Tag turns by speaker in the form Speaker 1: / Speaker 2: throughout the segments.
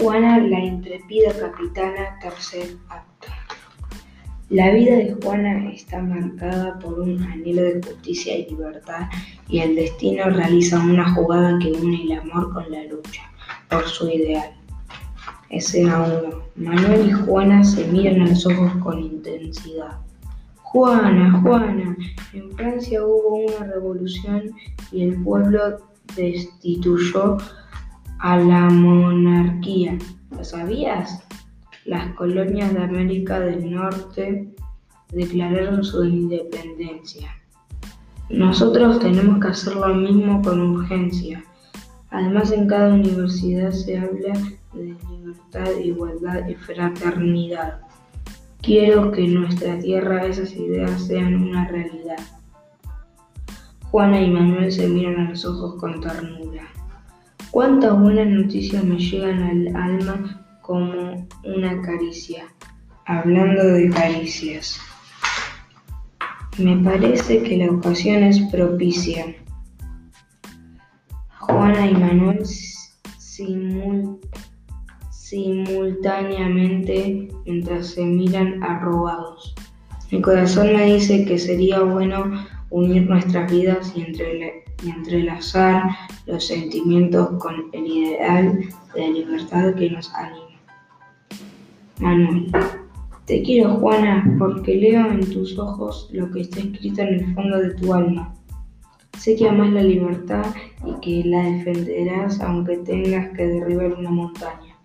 Speaker 1: Juana, la intrépida capitana, tercer acto. La vida de Juana está marcada por un anhelo de justicia y libertad y el destino realiza una jugada que une el amor con la lucha por su ideal. Escena 1. Manuel y Juana se miran a los ojos con intensidad. Juana, Juana, en Francia hubo una revolución y el pueblo destituyó a la monarquía. ¿Lo sabías? Las colonias de América del Norte declararon su independencia. Nosotros tenemos que hacer lo mismo con urgencia. Además, en cada universidad se habla de libertad, igualdad y fraternidad. Quiero que en nuestra tierra esas ideas sean una realidad. Juana y Manuel se miran a los ojos con ternura. Cuántas buenas noticias me llegan al alma como una caricia. Hablando de caricias. Me parece que la ocasión es propicia. Juana y Manuel simultáneamente mientras se miran arrobados. Mi corazón me dice que sería bueno unir nuestras vidas y, entrelazar los sentimientos con el ideal de libertad que nos anima. Manuel. Te quiero, Juana, porque leo en tus ojos lo que está escrito en el fondo de tu alma. Sé que amas la libertad y que la defenderás aunque tengas que derribar una montaña.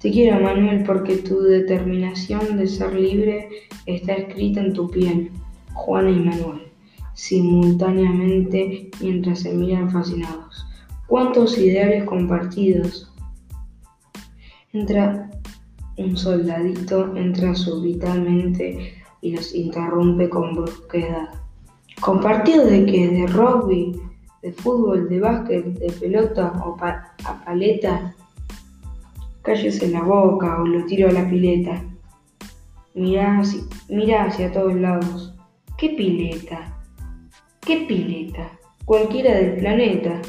Speaker 1: Te quiero, Manuel, porque tu determinación de ser libre está escrita en tu piel. Juana y Manuel, simultáneamente mientras se miran fascinados. ¿Cuántos ideales compartidos? Entra un soldadito, entra súbitamente y los interrumpe con brusquedad. ¿Compartidos de qué? ¿De rugby? ¿De fútbol? ¿De básquet? ¿De pelota? ¿O a paleta? Cállese la boca o lo tiro a la pileta. Mira hacia, mira hacia todos lados. ¿Qué pileta? ¿Qué pileta? Cualquiera del planeta.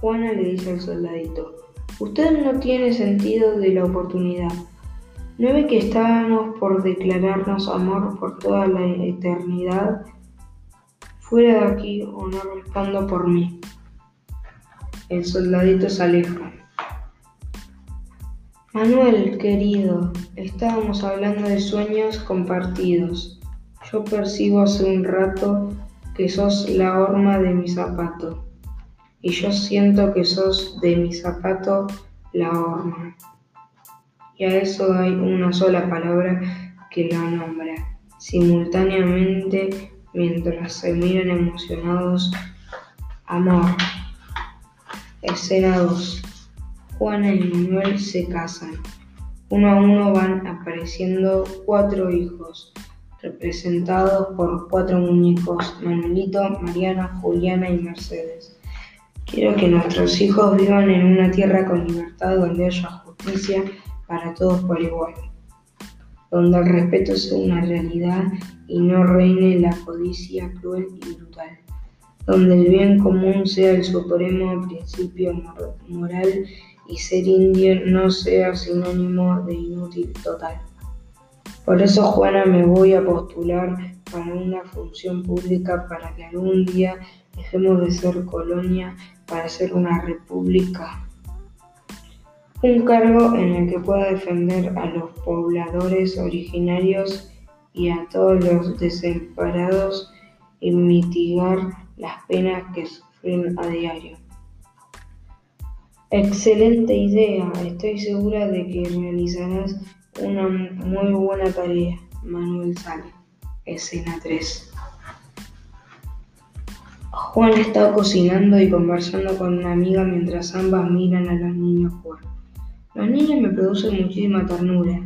Speaker 1: Juana le dice al soldadito, usted no tiene sentido de la oportunidad. ¿No ve que estábamos por declararnos amor por toda la eternidad? Fuera de aquí o no respondo por mí. El soldadito se aleja. Manuel, querido, estábamos hablando de sueños compartidos. Yo percibo hace un rato que sos la horma de mi zapato. Y yo siento que sos de mi zapato la horma. Y a eso hay una sola palabra que la nombra. Simultáneamente, mientras se miran emocionados, amor. Escena 2. Juana y Manuel se casan. Uno a uno van apareciendo cuatro hijos, representados por cuatro muñecos, Manuelito, Mariana, Juliana y Mercedes. Quiero que nuestros hijos vivan en una tierra con libertad donde haya justicia para todos por igual, donde el respeto sea una realidad y no reine la codicia cruel y brutal, donde el bien común sea el supremo principio moral y ser indio no sea sinónimo de inútil total. Por eso, Juana, me voy a postular para una función pública para que algún día dejemos de ser colonia para ser una república. Un cargo en el que pueda defender a los pobladores originarios y a todos los desamparados y mitigar las penas que sufren a diario. Excelente idea, estoy segura de que realizarás una muy buena tarea. Manuel sale. Escena 3. Juan está cocinando y conversando con una amiga mientras ambas miran a los niños jugar. Los niños me producen muchísima ternura.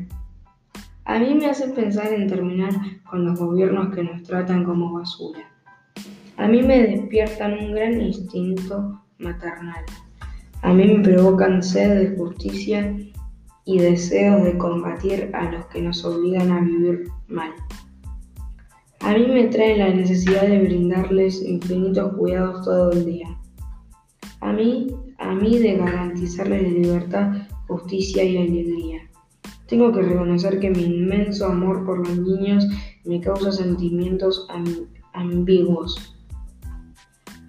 Speaker 1: A mí me hacen pensar en terminar con los gobiernos que nos tratan como basura. A mí me despiertan un gran instinto maternal. A mí me provocan sed de justicia y deseos de combatir a los que nos obligan a vivir mal. A mí me trae la necesidad de brindarles infinitos cuidados todo el día. A mí, a mí de garantizarles libertad, justicia y alegría. Tengo que reconocer que mi inmenso amor por los niños me causa sentimientos ambiguos.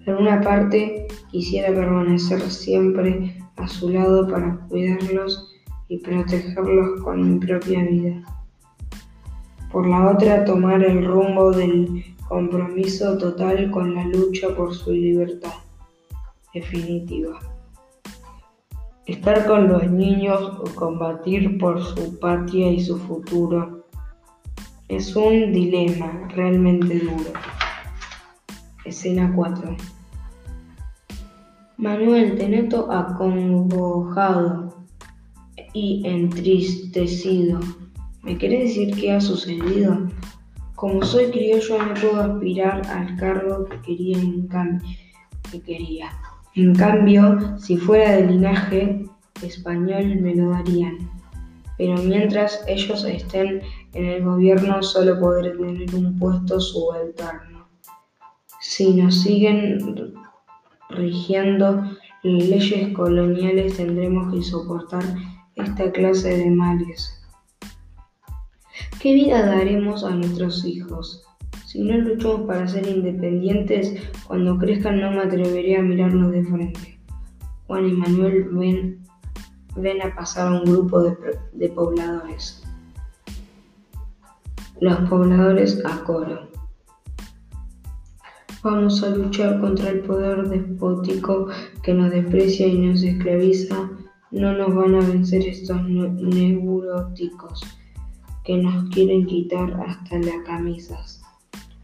Speaker 1: Por una parte, quisiera permanecer siempre a su lado para cuidarlos y protegerlos con mi propia vida. Por la otra, tomar el rumbo del compromiso total con la lucha por su libertad definitiva. Estar con los niños o combatir por su patria y su futuro es un dilema realmente duro. Escena 4. Manuel, te noto acongojado y entristecido. ¿Me querés decir qué ha sucedido? Como soy criollo no puedo aspirar al cargo que quería en. Que quería. En cambio, si fuera de linaje español me lo darían. Pero mientras ellos estén en el gobierno solo podré tener un puesto subalterno. Si nos siguen rigiendo leyes coloniales tendremos que soportar esta clase de males. ¿Qué vida daremos a nuestros hijos? Si no luchamos para ser independientes, cuando crezcan no me atreveré a mirarlos de frente. Juan y Manuel ven, ven a pasar a un grupo de, de pobladores. Los pobladores a coro. Vamos a luchar contra el poder despótico que nos desprecia y nos esclaviza. No nos van a vencer estos neuróticos que nos quieren quitar hasta las camisas.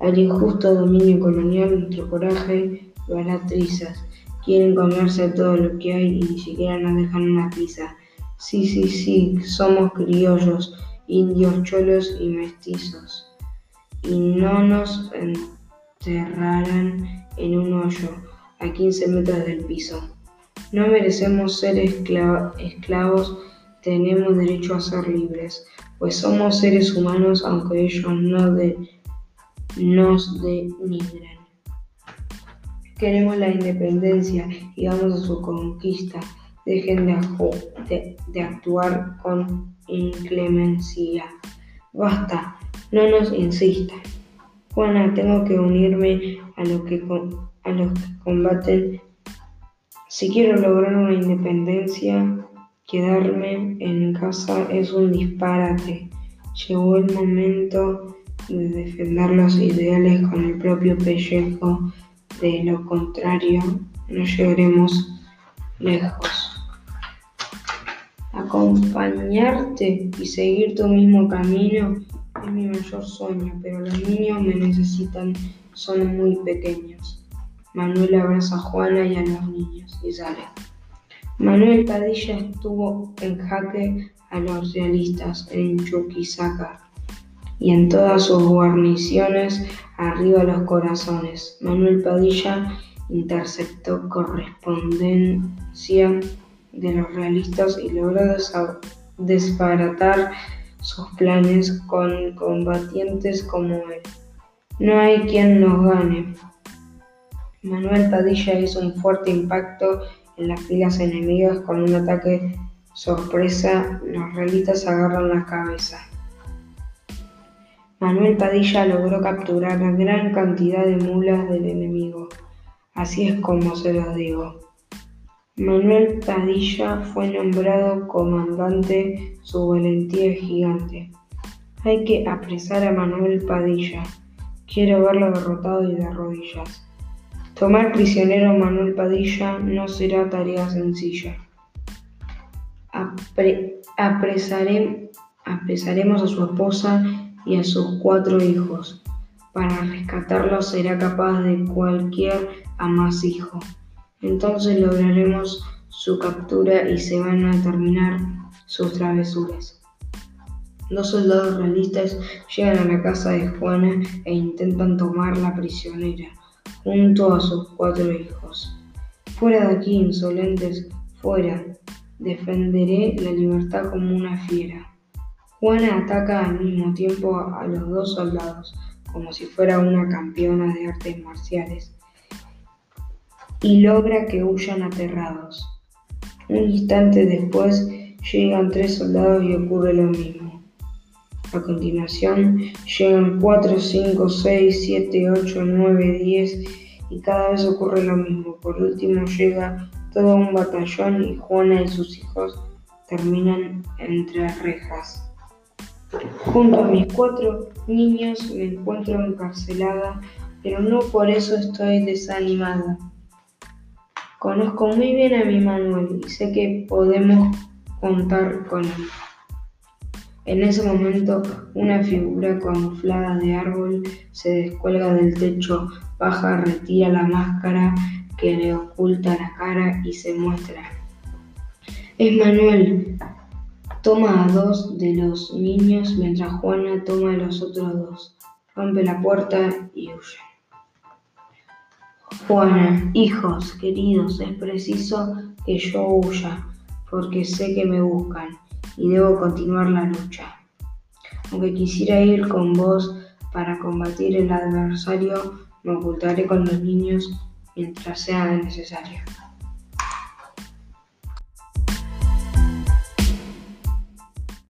Speaker 1: Al injusto dominio colonial, nuestro coraje lo hará trizas. Quieren comerse todo lo que hay y ni siquiera nos dejan una pizza. Sí, sí, sí, somos criollos, indios, cholos y mestizos. Y no nos enterrarán en un hoyo a 15 metros del piso. No merecemos ser esclavos, tenemos derecho a ser libres pues somos seres humanos aunque ellos no nos denigren. Queremos la independencia y vamos a su conquista. Dejen de, de actuar con inclemencia. Basta, no nos insistan. Juana, tengo que unirme a los que combaten. Si quiero lograr una independencia, Quedarme en casa es un disparate. Llegó el momento de defender los ideales con el propio pellejo. De lo contrario, no llegaremos lejos. Acompañarte y seguir tu mismo camino es mi mayor sueño, pero los niños me necesitan, son muy pequeños. Manuel abraza a Juana y a los niños y sale. Manuel Padilla estuvo en jaque a los realistas en Chuquisaca y en todas sus guarniciones arriba los corazones. Manuel Padilla interceptó correspondencia de los realistas y logró desbaratar sus planes con combatientes como él. No hay quien nos gane. Manuel Padilla hizo un fuerte impacto en las filas enemigas con un ataque sorpresa, los realistas agarran la cabeza. Manuel Padilla logró capturar gran cantidad de mulas del enemigo. Así es como se lo digo. Manuel Padilla fue nombrado comandante, su valentía es gigante. Hay que apresar a Manuel Padilla. Quiero verlo derrotado y de rodillas. Tomar prisionero a Manuel Padilla no será tarea sencilla. apresaremos a su esposa y a sus cuatro hijos. Para rescatarlos será capaz de cualquier amasijo. Entonces lograremos su captura y se van a terminar sus travesuras. Dos soldados realistas llegan a la casa de Juana e intentan tomarla prisionera junto a sus cuatro hijos. Fuera de aquí, insolentes, fuera. Defenderé la libertad como una fiera. Juana ataca al mismo tiempo a los dos soldados, como si fuera una campeona de artes marciales, y logra que huyan aterrados. Un instante después llegan tres soldados y ocurre lo mismo. A continuación llegan cuatro, cinco, seis, siete, ocho, nueve, diez y cada vez ocurre lo mismo. Por último llega todo un batallón y Juana y sus hijos terminan entre rejas. Junto a mis cuatro niños me encuentro encarcelada, pero no por eso estoy desanimada. Conozco muy bien a mi Manuel y sé que podemos contar con él. En ese momento, una figura camuflada de árbol se descuelga del techo, baja, retira la máscara que le oculta la cara y se muestra. Es Manuel. Toma a dos de los niños mientras Juana toma a los otros dos. Rompe la puerta y huye. Juana, hijos queridos, es preciso que yo huya, porque sé que me buscan y debo continuar la lucha. Aunque quisiera ir con vos para combatir el adversario, me ocultaré con los niños mientras sea necesario.